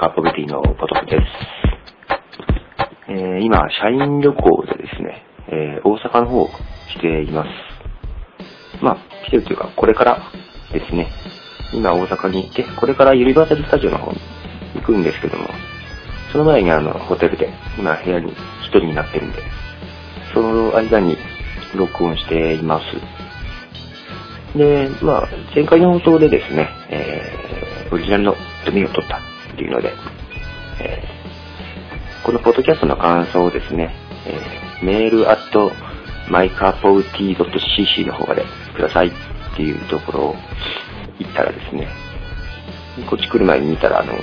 カーポビティのポトフです。えー、今、社員旅行でですね、えー、大阪の方来ています。まあ、来てるというか、これからですね、今大阪に行って、これからユニバーサルスタジオの方に行くんですけども、その前にあの、ホテルで、今部屋に一人になってるんで、その間に録音しています。で、まあ、前回の放送でですね、えー、オリジナルの読みを取ったっていうので、えー、このポッドキャストの感想をですね、えー、メールアットマイカーポウティー .cc の方までくださいっていうところを言ったらですね、こっち来る前に見たら、あの、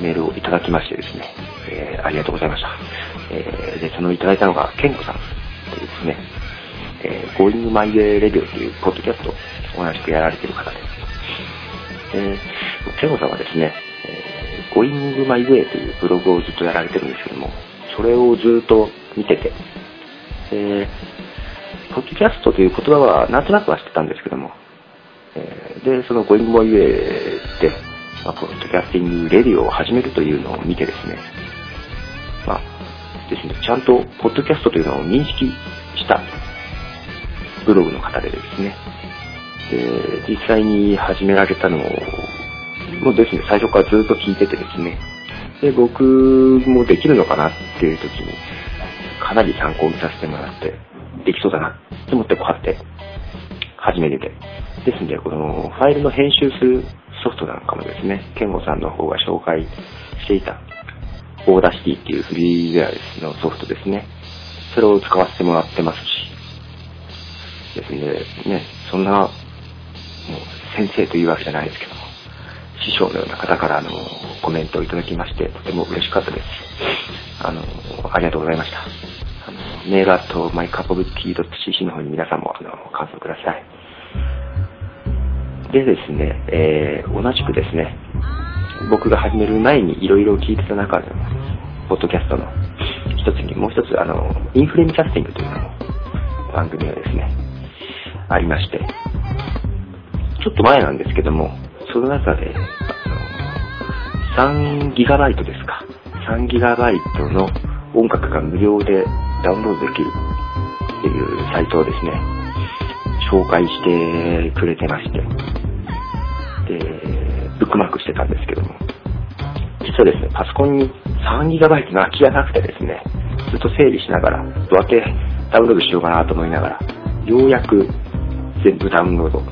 メールをいただきましてですね、えー、ありがとうございました。えー、で、そのいただいたのが、ケンコさんでですね、えー、Going My Way Radio というポッドキャストを同じくやられている方です。えー、ケンゴさんはですね、えー、Going My Way というブログをずっとやられてるんですけども、それをずっと見てて、えー、ポッドキャストという言葉はなんとなくは知ってたんですけども、えー、で、その Going My Way で、まあ、 podcasting radio を始めるというのを見てですね、まあ、ですね、ちゃんとポッドキャストというのを認識したブログの方でですね、で、実際に始められたのを、もですね、最初からずっと聞いててですね、で、僕もできるのかなっていう時に、かなり参考にさせてもらって、できそうだなと思ってこうやって始めてて。ですんで、このファイルの編集するソフトなんかもですね、ケンゴさんの方が紹介していた、Audacity っていうフリーウェアのソフトですね。それを使わせてもらってますし。ですんで、ね、そんな、もう先生というわけじゃないですけど、師匠のような方からあの、コメントをいただきまして、とても嬉しかったです。あの、ありがとうございました。あの、 mail at my cup of tea .cc の方に皆さんもあの、感想ください。でですね、えー、同じくですね、僕が始める前にいろいろ聞いてた中での、ポッドキャストの一つに、もう一つ、あの、インフレームキャスティングというのも番組がですね、ありまして、ちょっと前なんですけども、その中で、あの、3ギガバイトですか。3ギガバイトの音楽が無料でダウンロードできるっていうサイトをですね、紹介してくれてまして、で、ブックマークしてたんですけども、実はですね、パソコンに 3GB の空きがなくてですね、ずっと整理しながら、どうやってダウンロードしようかなと思いながら、ようやく全部ダウンロード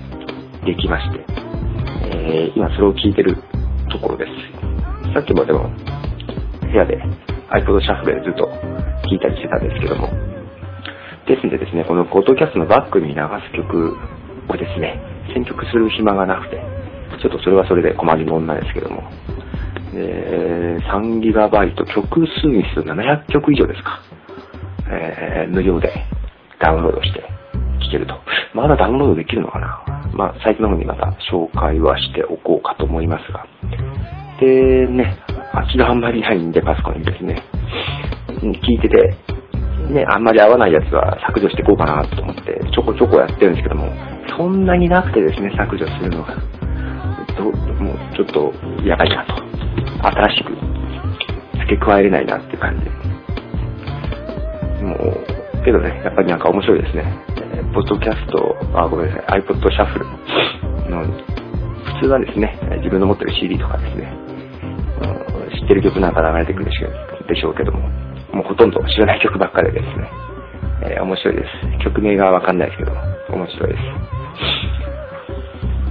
できまして、えー、今それを聞いてるところです。さっきもでも、部屋で iPod シャッフルでずっと聞いたりしてたんですけども、ですんでですね、このポッドキャストのバックに流す曲をですね、選曲する暇がなくて、ちょっとそれはそれで困りもんなんですけども。で、3GB 曲数にすると700曲以上ですか。えー、無料でダウンロードして聴けると。まだダウンロードできるのかなまあ、サイトの方にまた紹介はしておこうかと思いますが。で、ね、空きがあんまりないんで、パソコンにですね。聞いてて、ね、あんまり合わないやつは削除していこうかなと思って、ちょこちょこやってるんですけども、そんなになくてですね、削除するのが。と、もうちょっとやばいなと。新しく付け加えれないなって感じ。もう、けどね、やっぱりなんか面白いですね。ポッドキャスト、あ、ごめんなさい、iPod シャッフルの、普通はですね、自分の持ってる CD とかですね、知ってる曲なんか流れてくるでしょうけども、もうほとんど知らない曲ばっかりですね。えー、面白いです。曲名がわかんないですけど、面白いです。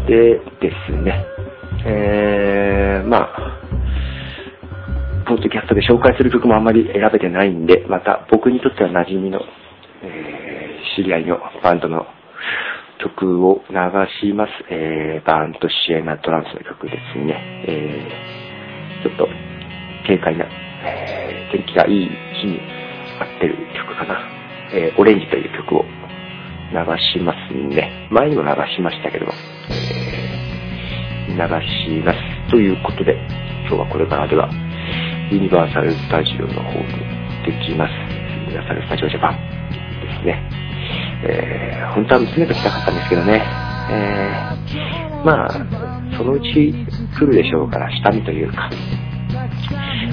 でですね、えー、まあ、ポッドキャストで紹介する曲もあんまり選べてないんで、また僕にとっては馴染みの、えー、知り合いのバンドの曲を流します。えー、バンドシエナトランスの曲ですね。えー、ちょっと軽快な、えー、天気がいい日に合ってる曲かな。えー、オレンジという曲を流しますね。前にも流しましたけども、えー、流します。ということで、今日はこれからでは、ユニバーサル・スタジオの方にできます。ユニバーサル・スタジオ・ジャパンですね。えー、本当は娘と来たかったんですけどね。えー、まあ、そのうち来るでしょうから下見というか、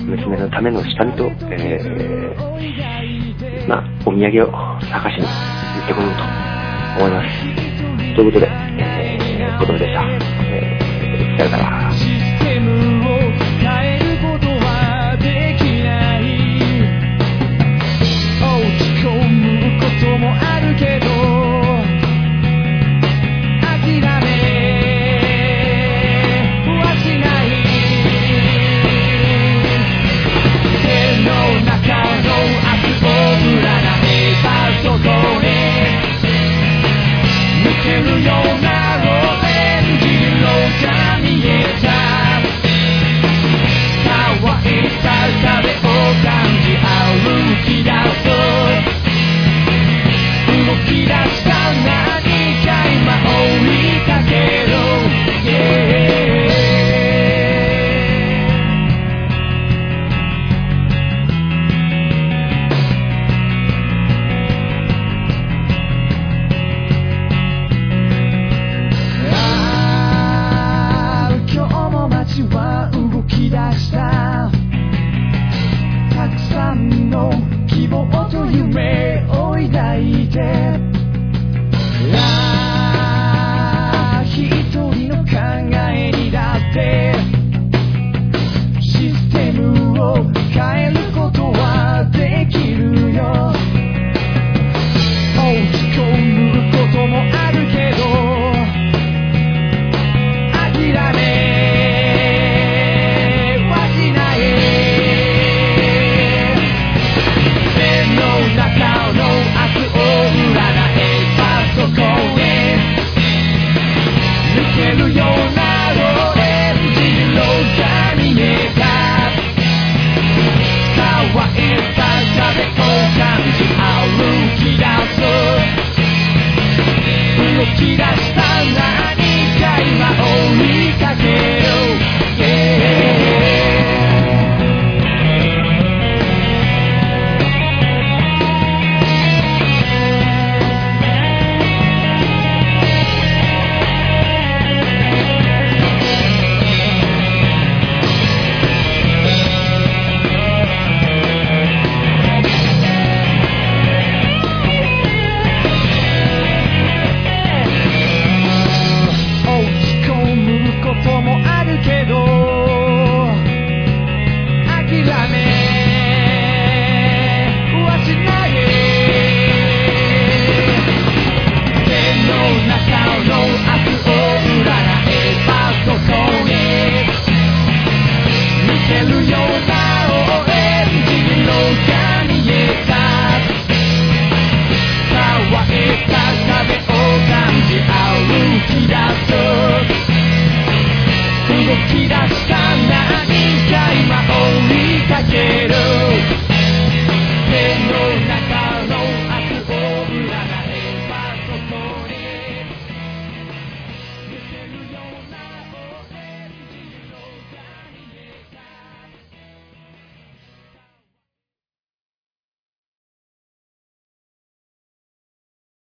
娘のための下見と、えー、まあ、お土産を探しに行ってこようと思います。ということで、えー、子供でした。えー、さよなら。